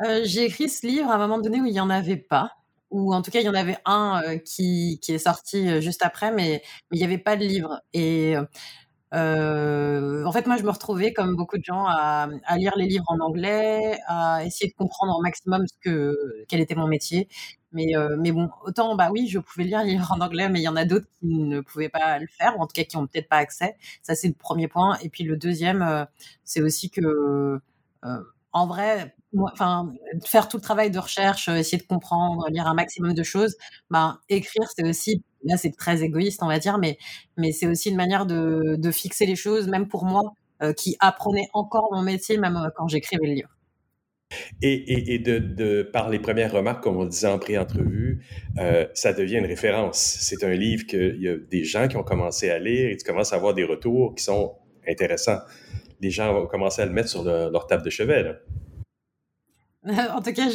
Heu, j'ai écrit ce livre à un moment donné où il y en avait pas, ou en tout cas il y en avait un, heu, qui qui est sorti, heu, juste après, mais il y avait pas de livre et en fait, moi, je me retrouvais comme beaucoup de gens à, lire les livres en anglais, à essayer de comprendre au maximum ce que quel était mon métier. Mais mais bon, autant, bah, oui, je pouvais lire les livres en anglais, mais il y en a d'autres qui ne pouvaient pas le faire ou en tout cas qui ont peut-être pas accès. Ça, c'est le 1er point et puis le 2e, heu, c'est aussi que, en vrai, enfin, faire tout le travail de recherche, heu, essayer de comprendre, lire un maximum de choses, ben, écrire, c'est aussi là, c'est très égoïste, on va dire, mais mais c'est aussi une manière de fixer les choses, même pour moi, heu, qui apprenais encore mon métier, même, heu, quand j'écrivais le livre. Et et et de de par les 1res remarques, comme on disait en pré-entrevue, ça devient une référence. C'est un livre qu'il y a des gens qui ont commencé à lire et tu commences à avoir des retours qui sont intéressants. Les gens vont commencer à le mettre sur le leur table de chevet, là. En tout cas,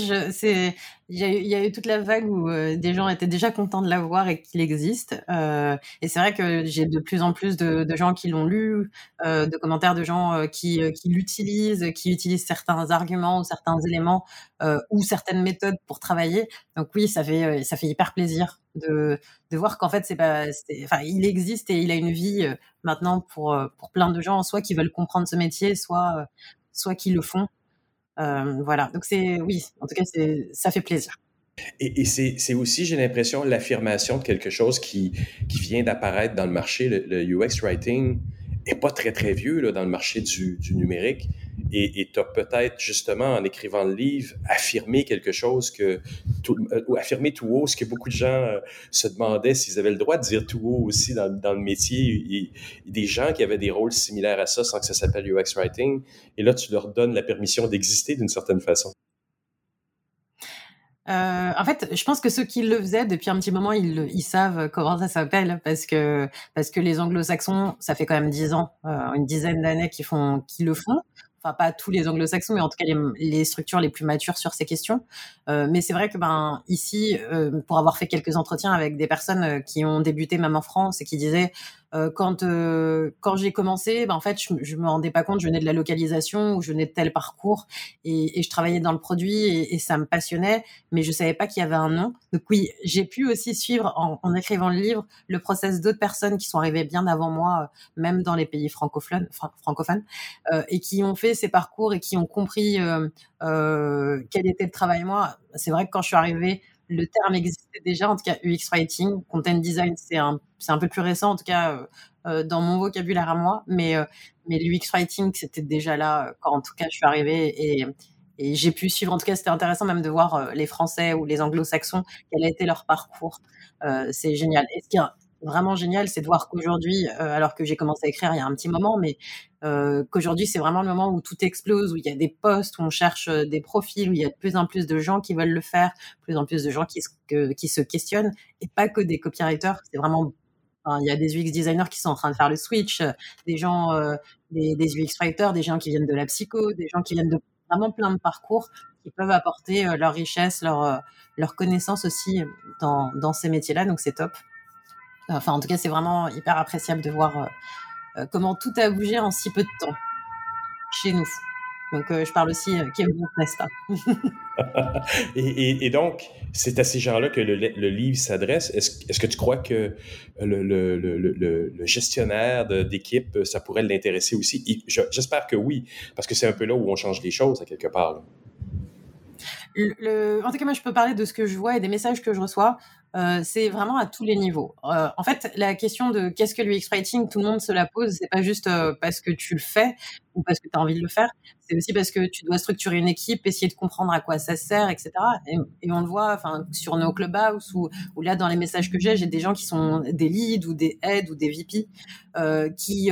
il y a eu toute la vague où, heu, des gens étaient déjà contents de l'avoir et qu'il existe, heu et c'est vrai que j'ai de plus en plus de gens qui l'ont lu, heu, de commentaires de gens, qui, qui l'utilisent, qui utilisent certains arguments ou certains éléments, ou certaines méthodes pour travailler. Donc oui, ça fait, ça fait hyper plaisir de de voir qu'en fait, c'est pas enfin, il existe et il a une vie, maintenant pour, pour plein de gens, soit qui veulent comprendre ce métier, soit, soit qui le font. Voilà, donc c'est oui, en tout cas, ça fait plaisir. Et c'est aussi, j'ai l'impression, l'affirmation de quelque chose qui qui vient d'apparaître dans le marché. Le le UX writing est pas très, très vieux, là, dans le marché du du numérique et tu as peut-être, justement, en écrivant le livre, affirmé quelque chose que heu, ou affirmé tout haut ce que beaucoup de gens, heu, se demandaient s'ils avaient le droit de dire tout haut aussi dans le métier et des gens qui avaient des rôles similaires à ça sans que ça s'appelle UX writing et là, tu leur donnes la permission d'exister d'une certaine façon. Heu, en fait, je pense que ceux qui le faisaient depuis un petit moment, ils savent comment ça s'appelle parce que parce que les anglo-saxons, ça fait quand même 10 ans, une dizaine d'années qu'ils font qu'ils le font. Enfin, pas tous les anglo-saxons, mais en tout cas les structures les plus matures sur ces questions. Heu, mais c'est vrai que, ben, ici, heu, pour avoir fait quelques entretiens avec des personnes, heu, qui ont débuté même en France et qui disaient, heu: «Quand, heu, quand j'ai commencé, ben, en fait, je je me rendais pas compte, je venais de la localisation ou je venais de tel parcours et je travaillais dans le produit et ça me passionnait, mais je savais pas qu'il y avait un nom». Donc oui, j'ai pu aussi suivre en écrivant le livre, le process d'autres personnes qui sont arrivées bien avant moi, heu, même dans les pays francophones et qui ont fait ces parcours et qui ont compris, quel était le travail. Moi, c'est vrai que quand je suis arrivée, le terme existait déjà, en tout cas UX writing. Content design, c'est un un peu plus récent, en tout cas, heu heu, dans mon vocabulaire à moi, mais heu, mais l'UX writing, c'était déjà là, heu, quand en tout cas je suis arrivée et et j'ai pu suivre en tout cas, c'était intéressant même de voir, les Français ou les anglo-saxons, quel a été leur parcours. C'est génial et ce qui est vraiment génial, c'est de voir qu'aujourd'hui, alors que j'ai commencé à écrire il y a un petit moment, mais heu, qu'aujourd'hui, c'est vraiment le moment où tout explose, où il y a des postes, où on cherche, heu, des profils, où il y a de plus en plus de gens qui veulent le faire, plus en plus de gens qui se questionnent et pas que des copywriters. C'est vraiment il y a des UX designers qui sont en train de faire le switch, heu, des gens, des UX writers, des gens qui viennent de la psycho, des gens qui viennent de vraiment plein de parcours qui peuvent apporter, leur richesse, leur connaissance aussi dans dans ces métiers-là, donc c'est top. Enfin, en tout cas, c'est vraiment hyper appréciable de voir, heu, comment tout a bougé en si peu de temps, chez nous. Donc heu, je parle aussi, heu, n'est-ce pas? Et et et donc, c'est à ces gens-là que le livre s'adresse. Est-ce que tu crois que le gestionnaire d'équipe, ça pourrait l'intéresser aussi? J'espère que oui, parce que c'est un peu là où on change les choses à quelque part, là. Le le en tout cas, moi, je peux parler de ce que je vois et des messages que je reçois. Heu, c'est vraiment à tous les niveaux. Heu, en fait, la question de qu'est-ce que l'UX writing, tout le monde se la pose. C'est pas juste, heu, parce que tu le fais ou parce que tu as envie de le faire. C'est aussi parce que tu dois structurer une équipe, essayer de comprendre à quoi ça sert et cetera et on le voit, enfin, sur nos Clubhouse ou ou là, dans les messages que j'ai, j'ai des gens qui sont des leads ou des heads ou des VP, heu, qui,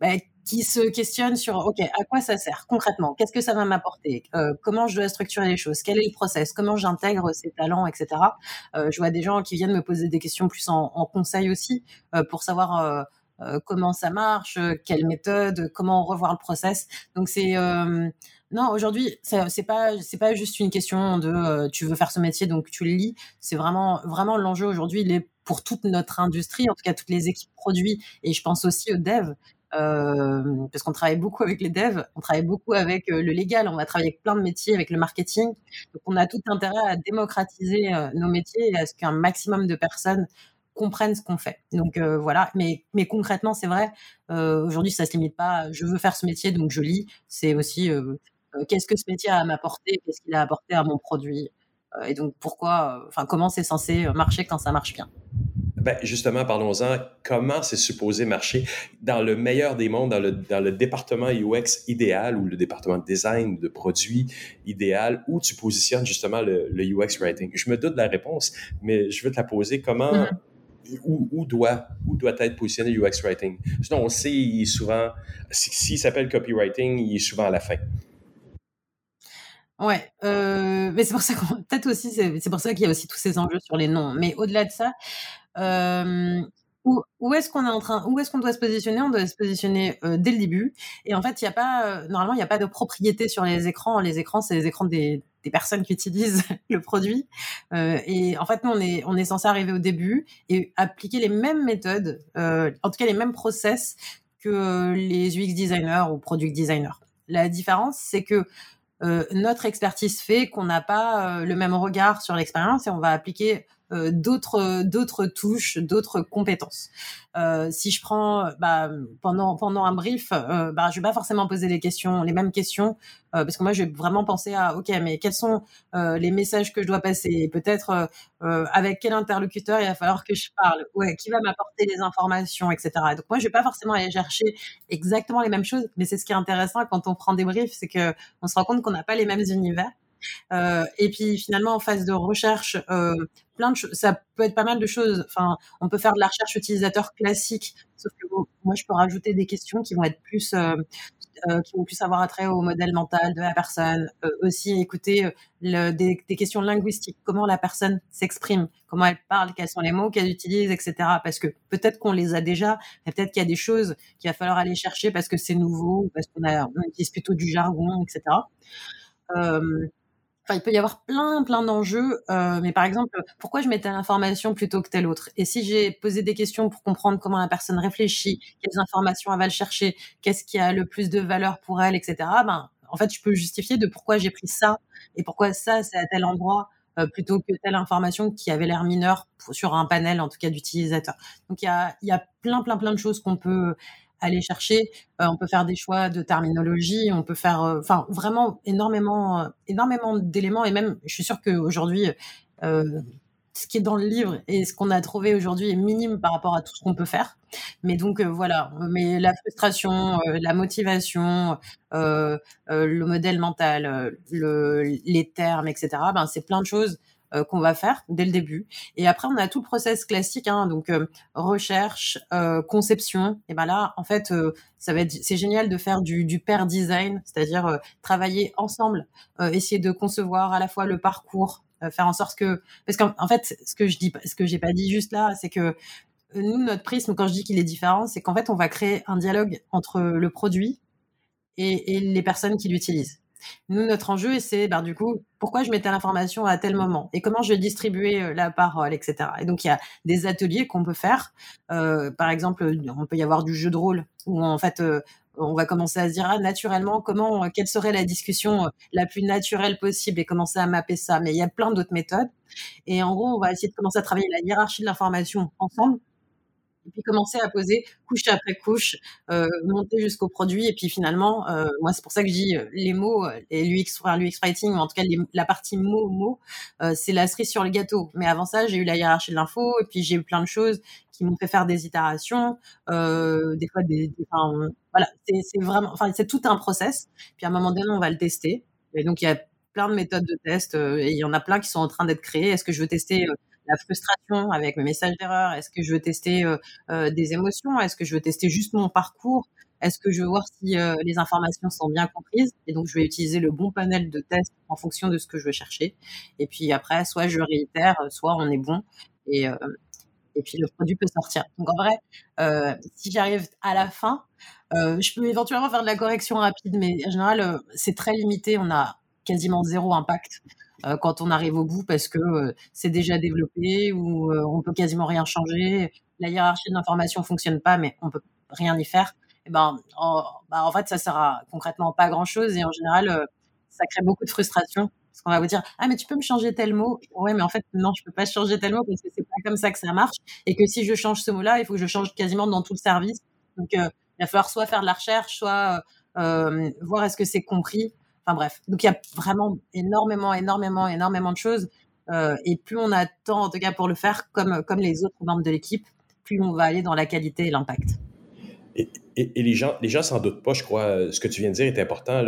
bah, qui se questionnent sur: «OK, à quoi ça sert concrètement? Qu'est-ce que ça va m'apporter? Heu, comment je dois structurer les choses? Quel est le process? Comment j'intègre ces talents?» et cetera? Heu, je vois des gens qui viennent me poser des questions plus en conseil aussi, heu, pour savoir, comment ça marche, quelle méthode, comment revoir le process. Donc c'est, non, aujourd'hui, c'est pas pas juste une question de, tu veux faire ce métier, donc tu le lis. C'est vraiment vraiment l'enjeu aujourd'hui, il est pour toute notre industrie, en tout cas toutes les équipes produits et je pense aussi aux devs, parce qu'on travaille beaucoup avec les devs, on travaille beaucoup avec le légal, on va travailler avec plein de métiers, avec le marketing. Donc on a tout intérêt à démocratiser nos métiers et à ce qu'un maximum de personnes comprennent ce qu'on fait. Donc voilà, mais, mais concrètement, c'est vrai, aujourd'hui, ça se limite pas, je veux faire ce métier, donc je lis. C'est aussi qu'est-ce que ce métier a à m'apporter, qu'est-ce qu'il a apporté à mon produit, et donc pourquoi, enfin comment c'est censé marcher quand ça marche bien. Ben justement, parlons-en. Comment c'est supposé marcher? Dans le meilleur des mondes, dans le, dans le département UX idéal ou le département de design de produits idéal, où tu positionnes justement le, UX writing? Je me doute de la réponse, mais je veux te la poser. Comment, mm-hmm où, doit, où doit être positionné UX Writing. Sinon, on sait, il est souvent, s'il s'appelle copywriting, il est souvent à la fin. Ouais, euh, mais c'est pour ça qu'on, peut-être aussi, c'est pour ça qu'il y a aussi tous ces enjeux sur les noms. Mais au-delà de ça, euh, où, est-ce qu'on est en train, où est-ce qu'on doit se positionner? On doit se positionner euh, dès le début. Et en fait, il y a pas, normalement, il n'y a pas de propriété sur les écrans. Les écrans, c'est les écrans des, personnes qui utilisent le produit. Euh, et en fait, nous, on est, censé arriver au début et appliquer les mêmes méthodes, euh, en tout cas les mêmes process que les UX designers ou product designers. La différence, c'est que euh, notre expertise fait qu'on n'a pas euh, le même regard sur l'expérience et on va appliquer euh, d'autres d'autres touches, d'autres compétences. Euh, si je prends bah, pendant pendant un brief, euh, bah, je vais pas forcément poser les questions, les mêmes questions, euh, parce que moi je vais vraiment penser à ok, mais quels sont les messages que je dois passer? Peut-être avec quel interlocuteur il va falloir que je parle? Ouais, qui va m'apporter les informations, etc. Donc moi je vais pas forcément aller chercher exactement les mêmes choses, mais c'est ce qui est intéressant quand on prend des briefs, c'est que on se rend compte qu'on n'a pas les mêmes univers. Euh, et puis finalement en phase de recherche, euh, plein. Ça peut être pas mal de choses. On peut faire de la recherche utilisateur classique, sauf que moi je peux rajouter des questions qui vont être plus euh, euh, qui vont plus avoir attrait au modèle mental de la personne. Euh, aussi écouter des, questions linguistiques, comment la personne s'exprime, comment elle parle, quels sont les mots qu'elle utilise, etc. Parce que peut-être qu'on les a déjà, peut-être qu'il y a des choses qu'il va falloir aller chercher parce que c'est nouveau, parce qu'on on utilise plutôt du jargon, etc. Enfin, il peut y avoir plein, plein d'enjeux. Euh, mais par exemple, pourquoi je mets telle information plutôt que telle autre? Et si j'ai posé des questions pour comprendre comment la personne réfléchit, quelles informations elle va le chercher, qu'est-ce qui a le plus de valeur pour elle, etc. Ben, en fait, je peux justifier de pourquoi j'ai pris ça et pourquoi ça, c'est à tel endroit euh, plutôt que telle information qui avait l'air mineure sur un panel, en tout cas d'utilisateurs. Donc, il y a, y a plein, plein, plein de choses qu'on peut aller chercher. Euh, on peut faire des choix de terminologie, on peut faire, euh, enfin, vraiment énormément, euh, énormément d'éléments. Et même, je suis sûre qu'aujourd'hui, ce qui est dans le livre et ce qu'on a trouvé aujourd'hui est minime par rapport à tout ce qu'on peut faire. Mais donc voilà, mais la frustration, la motivation, le modèle mental, le, les termes, etc. Ben c'est plein de choses euh, qu'on va faire dès le début. Et après, on a tout le process classique, hein, donc euh, recherche, euh, conception. Et ben là, en fait, ça va être, c'est génial de faire du, pair design, c'est-à-dire travailler ensemble, essayer de concevoir à la fois le parcours, faire en sorte que, parce qu'en fait, ce que je dis, ce que j'ai pas dit juste là, c'est que nous, notre prisme, quand je dis qu'il est différent, c'est qu'en fait, on va créer un dialogue entre le produit et les personnes qui l'utilisent. Nous, notre enjeu, c'est ben, du coup, pourquoi je mettais l'information à tel moment et comment je distribuais euh, la parole, etc. Et donc, il y a des ateliers qu'on peut faire. Euh, par exemple, on peut y avoir du jeu de rôle où en fait, euh, on va commencer à se dire ah, naturellement comment, quelle serait la discussion la plus naturelle possible et commencer à mapper ça. Mais il y a plein d'autres méthodes. Et en gros, on va essayer de commencer à travailler la hiérarchie de l'information ensemble et puis commencer à poser couche après couche, euh, monter jusqu'au produit, et puis finalement, euh, moi c'est pour ça que je dis euh, les mots, euh, et l'UX, l'UX writing, ou en tout cas la partie mots, mots, euh, c'est la cerise sur le gâteau. Mais avant ça, j'ai eu la hiérarchie de l'info, et puis j'ai eu plein de choses qui m'ont fait faire des itérations, euh, des fois des, enfin, voilà, c'est vraiment, enfin c'est tout un process. Puis à un moment donné, on va le tester. Et donc il y a plein de méthodes de test, et il y en a plein qui sont en train d'être créées. Est-ce que je veux tester la frustration avec mes messages d'erreur Est-ce que je veux tester euh, euh, des émotions? Est-ce que je veux tester juste mon parcours? Est-ce que je veux voir si euh, les informations sont bien comprises? Et donc, je vais utiliser le bon panel de tests en fonction de ce que je veux chercher. Et puis après, soit je réitère, soit on est bon. Et, puis le produit peut sortir. Donc en vrai, si j'arrive à la fin, je peux éventuellement faire de la correction rapide, mais en général, c'est très limité. On a quasiment zéro impact. Euh, quand on arrive au bout parce que euh, c'est déjà développé ou euh, on peut quasiment rien changer. La hiérarchie de l'information fonctionne pas, mais on peut rien y faire. et ben, en, bah, en fait, ça sert à concrètement pas grand chose et en général, ça crée beaucoup de frustration parce qu'on va vous dire ah mais tu peux me changer tel mot? Ouais mais en fait non je peux pas changer tel mot parce que c'est pas comme ça que ça marche et que si je change ce mot là il faut que je change quasiment dans tout le service donc il va falloir soit faire de la recherche soit voir est-ce que c'est compris enfin bref donc il y a vraiment énormément énormément énormément de choses et plus on a de temps en tout cas pour le faire comme comme les autres membres de l'équipe plus on va aller dans la qualité et l'impact et, les gens les gens s'en doutent pas, je crois. Ce que tu viens de dire est important.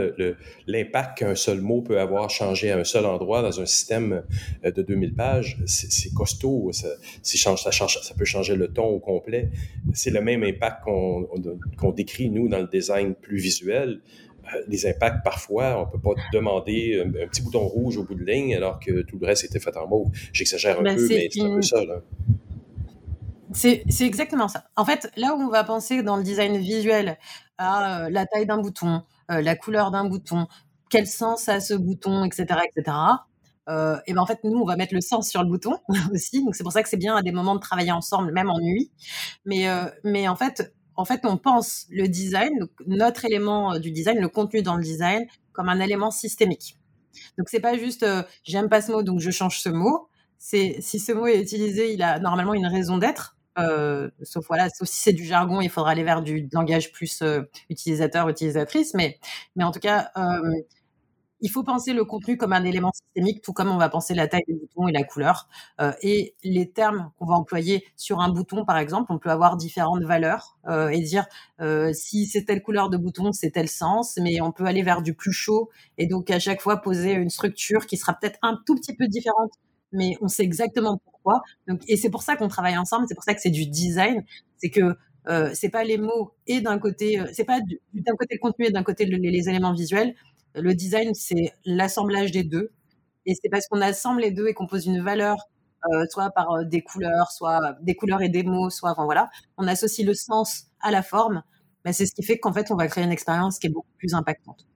L'impact qu'un seul mot peut avoir changé à un seul endroit dans un système euh, de 2000 pages, c'est costaud. Ça, change, ça peut changer le ton au complet. C'est le même impact qu'on décrit, nous, dans le design plus visuel. Euh, les impacts, parfois, on peut pas demander un, petit bouton rouge au bout de ligne alors que tout le reste était fait en mauve. J'exagère un ben, peu, mais c'est un peu ça. Là. C'est exactement ça. En fait, là où on va penser dans le design visuel à euh, la taille d'un bouton, euh, la couleur d'un bouton, quel sens a ce bouton, etc., etc. Euh, et ben en fait, nous, on va mettre le sens sur le bouton aussi. Donc c'est pour ça que c'est bien à des moments de travailler ensemble, même en nuit. Mais mais en fait, en fait, on pense le design, notre élément du design, le contenu dans le design, comme un élément systémique. Donc c'est pas juste j'aime pas ce mot, donc je change ce mot. C'est si ce mot est utilisé, il a normalement une raison d'être. Euh, sauf voilà, si c'est du jargon, il faudra aller vers du langage plus euh, utilisateur, utilisatrice. Mais, mais en tout cas, euh, il faut penser le contenu comme un élément systémique, tout comme on va penser la taille du bouton et la couleur. et les termes qu'on va employer sur un bouton, par exemple, on peut avoir différentes valeurs et dire si c'est telle couleur de bouton, c'est tel sens, mais on peut aller vers du plus chaud et donc à chaque fois poser une structure qui sera peut-être un tout petit peu différente mais on sait exactement pourquoi. Donc, et c'est pour ça qu'on travaille ensemble, c'est pour ça que c'est du design, c'est que euh, c'est pas les mots et d'un côté, euh, c'est pas d'un côté le contenu et d'un côté les, éléments visuels. Le design, c'est l'assemblage des deux. Et c'est parce qu'on assemble les deux et qu'on pose une valeur, euh, soit par euh, des couleurs, soit des couleurs et des mots, soit, enfin voilà, on associe le sens à la forme. Bah, c'est ce qui fait qu'en fait, on va créer une expérience qui est beaucoup plus impactante.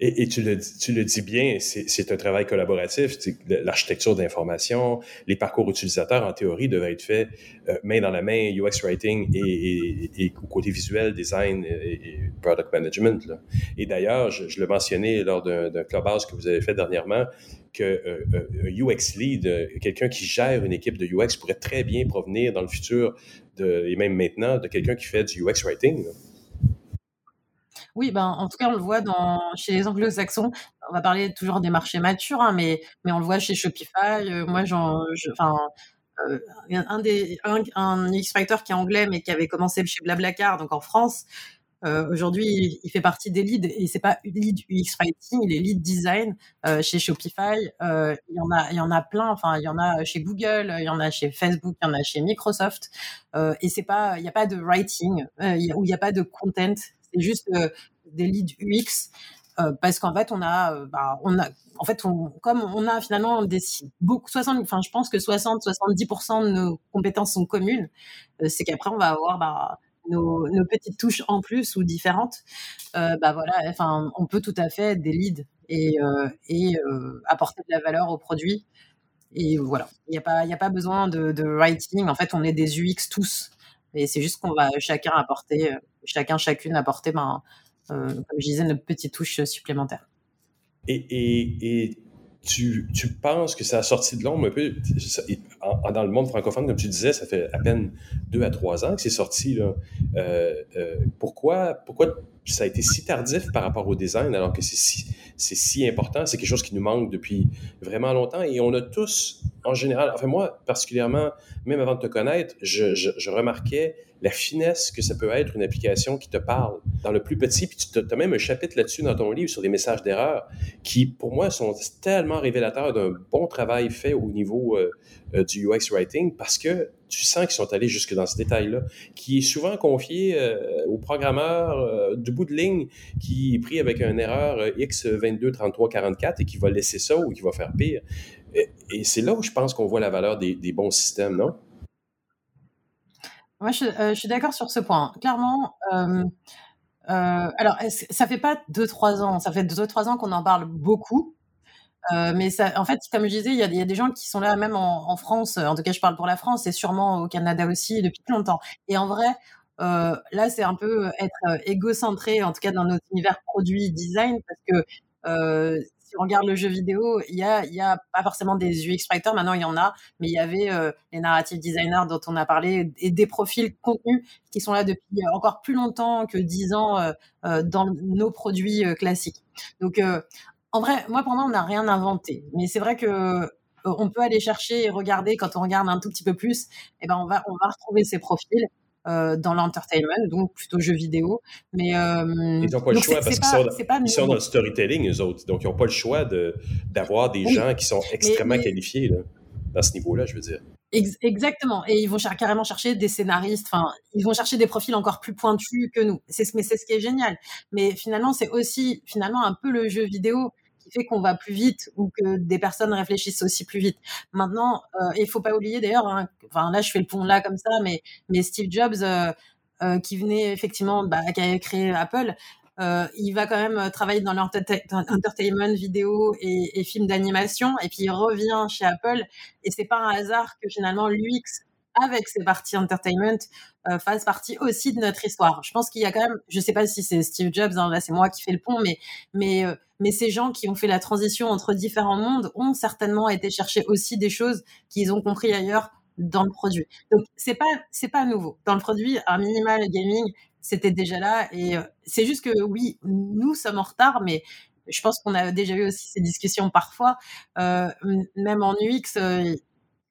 Et, tu, le, tu, le, dis bien, c'est un travail collaboratif. L'architecture d'information, les parcours utilisateurs, en théorie, devaient être faits euh, main dans la main, UX writing et, côté visuel, design et, product management. Et d'ailleurs, je, je le mentionnais lors d'un clubhouse que vous avez fait dernièrement, que euh, euh UX lead, euh, quelqu'un qui gère une équipe de UX, pourrait très bien provenir dans le futur et même maintenant de quelqu'un qui fait du UX writing. Oui, ben, en tout cas, on le voit dans, chez les anglo-saxons. On va parler toujours des marchés matures, hein, mais, mais on le voit chez Shopify. Euh, moi, enfin, euh, un des, un, un X-Factor qui est anglais, mais qui avait commencé chez Blablacar, donc en France. Euh, aujourd'hui, il, fait partie des leads et c'est pas lead UX writing, il est lead design chez Shopify. Il y en a, y en a plein. Enfin, il y en a chez Google, il y en a chez Facebook, il y en a chez Microsoft. et il n'y a pas de writing où il n'y a pas de content c'est juste euh, des leads UX euh, parce qu'en fait on a euh, bah, on a en fait on, comme on a finalement des beaucoup 60 enfin je pense que 60 70% de nos compétences sont communes c'est qu'après on va avoir bah, nos, nos, petites touches en plus ou différentes. Bah voilà enfin on peut tout à fait être des leads et, apporter de la valeur au produit. Et voilà il n'y a pas a pas besoin de, de writing. En fait on est des UX tous et c'est juste qu'on va chacun apporter, euh, chacun, chacune apporter, ben, euh, comme je disais, notre petite touche supplémentaire. Et, tu, tu, penses que ça a sorti de l'ombre un peu? Dans le monde francophone, comme tu disais, ça fait à peine deux à trois ans que c'est sorti. Là. Euh, euh, pourquoi, pourquoi ça a été si tardif par rapport au design alors que c'est si, si important? C'est quelque chose qui nous manque depuis vraiment longtemps et on a tous, en général, enfin moi particulièrement, même avant de te connaître, je, je remarquais la finesse que ça peut être une application qui te parle dans le plus petit. Puis tu as même un chapitre là-dessus dans ton livre sur des messages d'erreur qui, pour moi, sont tellement révélateurs d'un bon travail fait au niveau euh, euh, du UX writing parce que tu sens qu'ils sont allés jusque dans ce détail-là, qui est souvent confié euh, au programmeur du bout de ligne qui est pris avec une erreur X22, 33, 44 et qui va laisser ça ou qui va faire pire. Et, c'est là où je pense qu'on voit la valeur des bons systèmes, non? Moi, je, euh, je suis d'accord sur ce point. Clairement, euh, euh, alors ça fait pas deux trois ans, ça fait deux trois ans qu'on en parle beaucoup. Euh, mais en fait, comme je disais, il y a, des gens qui sont là même en, France. En tout cas, je parle pour la France et sûrement au Canada aussi depuis longtemps. Et en vrai, euh, là, c'est un peu être égocentré, en tout cas dans notre univers produit design, parce que si on regarde le jeu vidéo, il y a, pas forcément des UX writers, maintenant il y en a, mais il y avait euh, les narrative designers dont on a parlé et des profils contenus qui sont là depuis encore plus longtemps que 10 ans euh, euh, dans nos produits classiques. Donc, en vrai, moi pour moi, on n'a rien inventé, mais c'est vrai que on peut aller chercher et regarder quand on regarde un tout petit peu plus, eh ben on on va retrouver ces profils. Euh, dans l'entertainment, donc plutôt jeux vidéo. Mais euh, ils n'ont pas le choix parce qu'ils sont, dans le storytelling, eux autres. Donc, ils n'ont pas le choix d'avoir des gens qui sont extrêmement qualifiés là, dans ce niveau-là, je veux dire. exactement. Et ils vont carrément chercher des scénaristes. Enfin, ils vont chercher des profils encore plus pointus que nous. C'est mais c'est ce qui est génial. Mais finalement, c'est aussi finalement un peu le jeu vidéo fait qu'on va plus vite ou que des personnes réfléchissent aussi plus vite. Maintenant, euh, il faut pas oublier d'ailleurs, hein, là je fais le pont là comme ça, mais, mais Steve Jobs euh, euh, qui venait effectivement, bah, qui a créé Apple, il va quand même travailler dans l'entertainment vidéo et, et films d'animation, et puis il revient chez Apple, et c'est pas un hasard que finalement l'UX avec ces parties entertainment euh, fasse partie aussi de notre histoire. Je pense qu'il y a quand même, je sais pas si c'est Steve Jobs, hein, là c'est moi qui fais le pont, mais mais euh, mais ces gens qui ont fait la transition entre différents mondes ont certainement été chercher aussi des choses qu'ils ont compris ailleurs dans le produit. Donc c'est pas pas nouveau. Dans le produit, un minimal gaming, c'était déjà là et euh, c'est juste que oui, nous sommes en retard, mais je pense qu'on a déjà eu aussi ces discussions parfois, euh, même en UX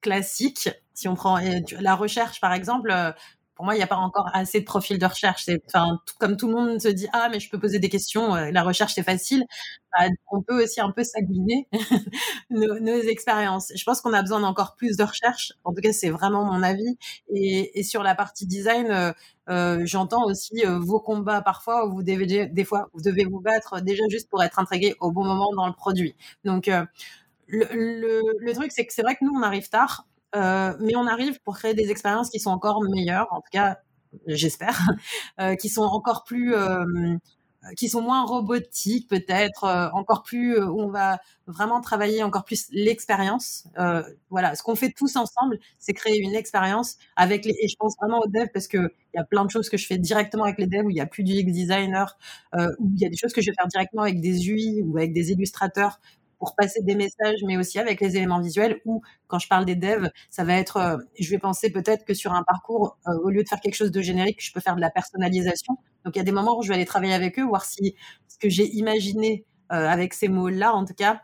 classique. Si on prend la recherche, par exemple, pour moi, il n'y a pas encore assez de profils de recherche. Comme tout le monde se dit, ah, mais je peux poser des questions, euh, la recherche c'est facile. Bah, on peut aussi un peu s'aguiner nos, expériences. Je pense qu'on a besoin d'encore plus de recherche. En tout cas, c'est vraiment mon avis. Et, sur la partie design, euh, euh j'entends aussi euh, vos combats parfois où vous devez, des fois, vous devez vous battre déjà juste pour être intégré au bon moment dans le produit. Donc, le, truc, c'est que c'est vrai que nous, on arrive tard. Euh, mais on arrive pour créer des expériences qui sont encore meilleures, en tout cas, j'espère, euh, qui sont encore plus, euh, qui sont moins robotiques peut-être, encore plus où on va vraiment travailler encore plus l'expérience. voilà, ce qu'on fait tous ensemble, c'est créer une expérience avec les. Et je pense vraiment aux devs parce que il y a plein de choses que je fais directement avec les devs où il y a plus du UX designer, où il y a des choses que je vais faire directement avec des UI ou avec des illustrateurs pour passer des messages, mais aussi avec les éléments visuels. Ou quand je parle des devs, ça va être, euh, je vais penser peut-être que sur un parcours, euh, au lieu de faire quelque chose de générique, je peux faire de la personnalisation. Donc il y a des moments où je vais aller travailler avec eux, voir si ce que j'ai imaginé euh, avec ces mots-là, en tout cas,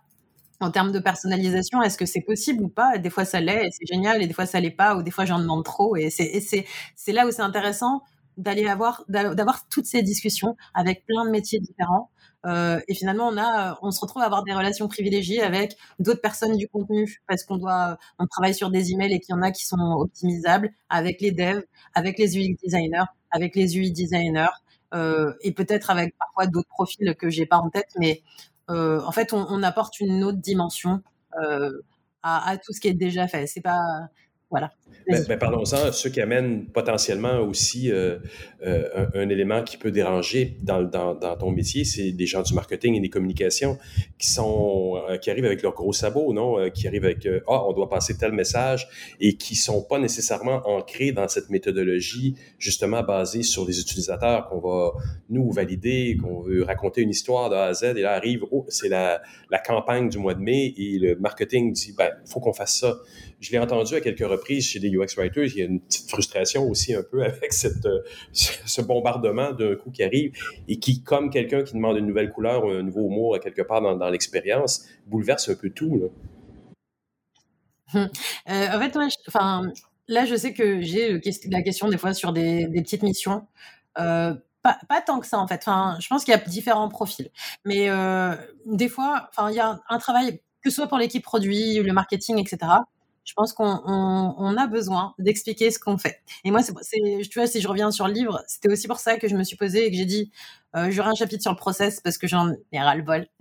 en termes de personnalisation, est-ce que c'est possible ou pas? Des fois ça l'est, c'est génial, et des fois ça l'est pas, ou des fois j'en demande trop, et c'est là où c'est intéressant d'aller avoir d'avoir toutes ces discussions avec plein de métiers différents euh, et finalement, on a, on se retrouve à avoir des relations privilégiées avec d'autres personnes du contenu parce qu'on doit, on travaille sur des emails et qu'il y en a qui sont optimisables avec les devs, avec les UX designers, avec les UI designers euh, et peut-être avec parfois d'autres profils que j'ai pas en tête, mais euh, en fait, on, apporte une autre dimension euh, à, à, tout ce qui est déjà fait. C'est pas, voilà. Ben, ben, parlons-en, ceux qui amènent potentiellement aussi euh, euh, un, élément qui peut déranger dans, dans, dans ton métier, c'est des gens du marketing et des communications qui sont euh, qui arrivent avec leurs gros sabots, non, qui arrivent avec ah on doit passer tel message et qui sont pas nécessairement ancrés dans cette méthodologie justement basée sur les utilisateurs qu'on va nous valider, qu'on veut raconter une histoire de A à Z et là arrive oh c'est la, la campagne du mois de mai et le marketing dit ben faut qu'on fasse ça. Je l'ai entendu à quelques reprises chez des UX writers, il y a une petite frustration aussi un peu avec euh, ce bombardement d'un coup qui arrive et qui, comme quelqu'un qui demande une nouvelle couleur ou un nouveau mot quelque part dans, l'expérience, bouleverse un peu tout. Là. Hum. Euh, en fait, enfin, là, je sais que j'ai la question des fois sur des, petites missions. Euh, pas, tant que ça en fait. Enfin, je pense qu'il y a différents profils, mais euh, des fois, enfin, il y a un travail que ce soit pour l'équipe produit, le marketing, etc je pense qu'on on, a besoin d'expliquer ce qu'on fait. Et moi, c'est, tu vois, si je reviens sur le livre, c'était aussi pour ça que je me suis posée et que j'ai dit, euh, j'aurai un chapitre sur le process parce que j'en ai ras le bol,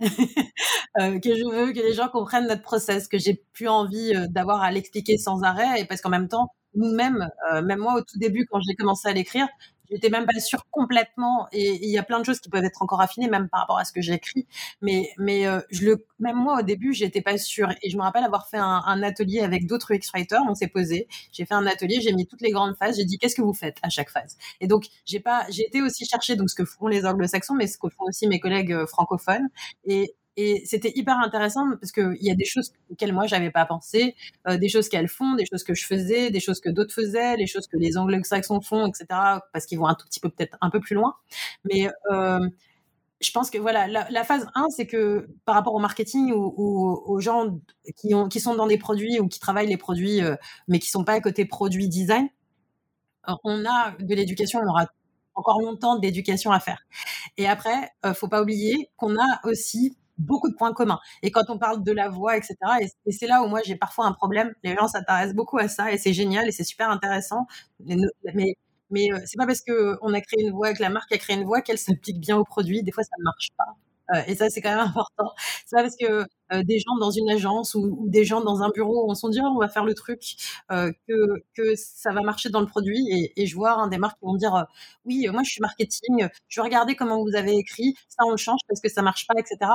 euh, que je veux que les gens comprennent notre process, que j'ai plus envie euh, d'avoir à l'expliquer sans arrêt et parce qu'en même temps, nous-mêmes, même moi au tout début quand j'ai commencé à l'écrire, j'étais même pas sûre complètement. Et il y a plein de choses qui peuvent être encore affinées, même par rapport à ce que j'écris. Mais, mais euh, je le, même moi au début, j'étais pas sûre. Et je me rappelle avoir fait un, atelier avec d'autres X-writers. On s'est posé. J'ai fait un atelier. J'ai mis toutes les grandes phases. J'ai dit qu'est-ce que vous faites à chaque phase? Et donc j'ai pas, j'ai été aussi chercher donc ce que font les anglo-saxons, mais ce que font aussi mes collègues euh, francophones. Et et c'était hyper intéressant parce qu'il y a des choses auxquelles moi j'avais pas pensé, euh, des choses qu'elles font, des choses que je faisais, des choses que d'autres faisaient, les choses que les anglo-saxons font, etc. Parce qu'ils vont un tout petit peu peut-être un peu plus loin. Mais euh, je pense que voilà, la, phase 1, c'est que par rapport au marketing ou, aux gens qui, ont, qui sont dans des produits ou qui travaillent les produits, euh, mais qui sont pas à côté produit design, on a de l'éducation, on aura encore longtemps d'éducation à faire. Et après, faut pas oublier qu'on a aussi beaucoup de points communs. Et quand on parle de la voix, etc., et, c'est là où moi j'ai parfois un problème. Les gens s'intéressent beaucoup à ça et c'est génial et c'est super intéressant. Mais, mais, mais euh, c'est pas parce que on a créé une voix, que la marque a créé une voix qu'elle s'applique bien au produit. Des fois, ça ne marche pas. Euh, et ça, c'est quand même important. C'est pas parce que euh, des gens dans une agence ou, des gens dans un bureau on se dit oh, on va faire le truc que, que ça va marcher dans le produit. Et, et je vois hein, des marques qui vont dire oui, moi je suis marketing, je vais regarder comment vous avez écrit, ça on le change parce que ça marche pas, etc.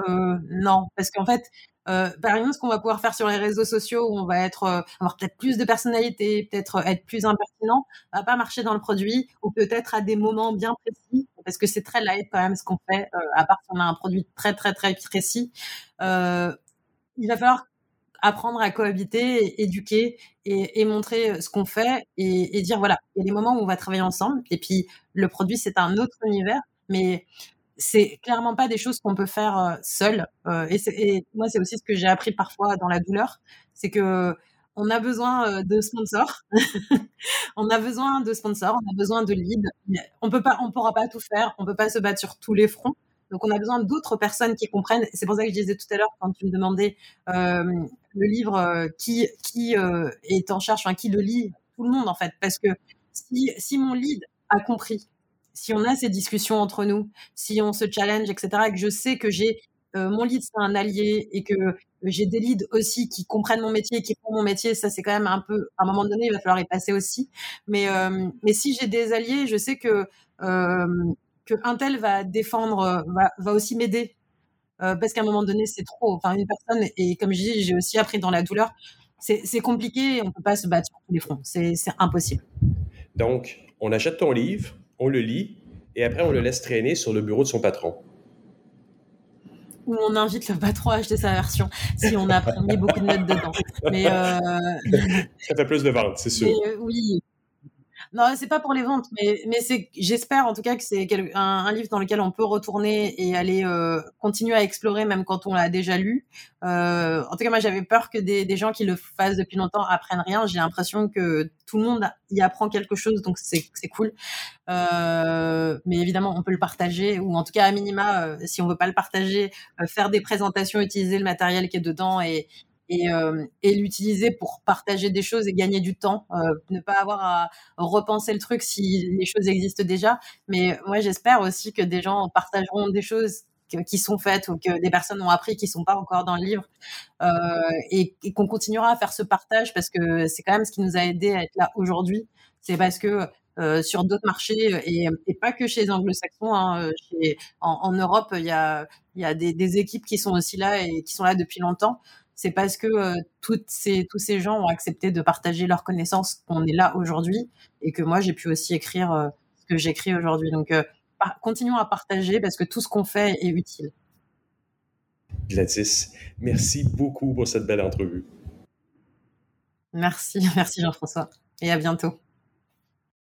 Euh, non, parce qu'en fait, euh, par exemple, ce qu'on va pouvoir faire sur les réseaux sociaux, où on va être euh, avoir peut-être plus de personnalité, peut-être être plus impertinent, va pas marcher dans le produit, ou peut-être à des moments bien précis, parce que c'est très light quand même ce qu'on fait, à part si on a un produit très très très précis. il va falloir apprendre à cohabiter, éduquer et, montrer ce qu'on fait et, et, dire voilà, il y a des moments où on va travailler ensemble et puis le produit c'est un autre univers, mais c'est clairement pas des choses qu'on peut faire euh, seul. Euh, et, moi, c'est aussi ce que j'ai appris parfois dans la douleur, c'est que on a besoin euh, de sponsors. on a besoin de sponsors, on a besoin de leads. On peut pas, on pourra pas tout faire. On peut pas se battre sur tous les fronts. Donc, on a besoin d'autres personnes qui comprennent. C'est pour ça que je disais tout à l'heure quand tu me demandais le livre qui qui est en charge, enfin qui le lit, tout le monde en fait, parce que si si mon lead a compris si on a ces discussions entre nous, si on se challenge, etc., et que je sais que j'ai euh, mon lead, c'est un allié, et que j'ai des leads aussi qui comprennent mon métier, qui font mon métier, ça c'est quand même un peu, à un moment donné, il va falloir y passer aussi. Mais, euh, mais si j'ai des alliés, je sais que, euh, que un tel va défendre, va, va aussi m'aider. parce qu'à un moment donné, c'est trop. Enfin, une personne, et comme je dis, j'ai aussi appris dans la douleur, c'est compliqué, on peut pas se battre sur tous les fronts. C'est impossible. Donc, on achète ton livre, on le lit et après on le laisse traîner sur le bureau de son patron. Ou on invite le patron à acheter sa version si on a mis beaucoup de notes dedans. Mais euh, Ça fait plus de ventes, c'est sûr. Euh, oui, non, c'est pas pour les ventes, mais, mais c'est, j'espère en tout cas que c'est un, livre dans lequel on peut retourner et aller euh, continuer à explorer même quand on l'a déjà lu. Euh, en tout cas, moi, j'avais peur que des, gens qui le fassent depuis longtemps apprennent rien. J'ai l'impression que tout le monde y apprend quelque chose, donc c'est, cool. Euh, mais évidemment, on peut le partager, ou en tout cas, à minima, si on veut pas le partager, faire des présentations, utiliser le matériel qui est dedans et, et, euh, et l'utiliser pour partager des choses et gagner du temps, euh, ne pas avoir à repenser le truc si les choses existent déjà. Mais moi, j'espère aussi que des gens partageront des choses qui sont faites ou que des personnes ont appris qui sont pas encore dans le livre euh, et, qu'on continuera à faire ce partage parce que c'est quand même ce qui nous a aidé à être là aujourd'hui. C'est parce que euh, sur d'autres marchés et, et, pas que chez les anglo-saxons. Hein, chez, en, en, Europe, il y a, y a des, équipes qui sont aussi là et qui sont là depuis longtemps c'est parce que euh, toutes ces, tous ces gens ont accepté de partager leurs connaissances qu'on est là aujourd'hui et que moi j'ai pu aussi écrire euh, ce que j'écris aujourd'hui. Donc euh, continuons à partager parce que tout ce qu'on fait est utile. Gladys, merci beaucoup pour cette belle entrevue. Merci, merci Jean-François et à bientôt.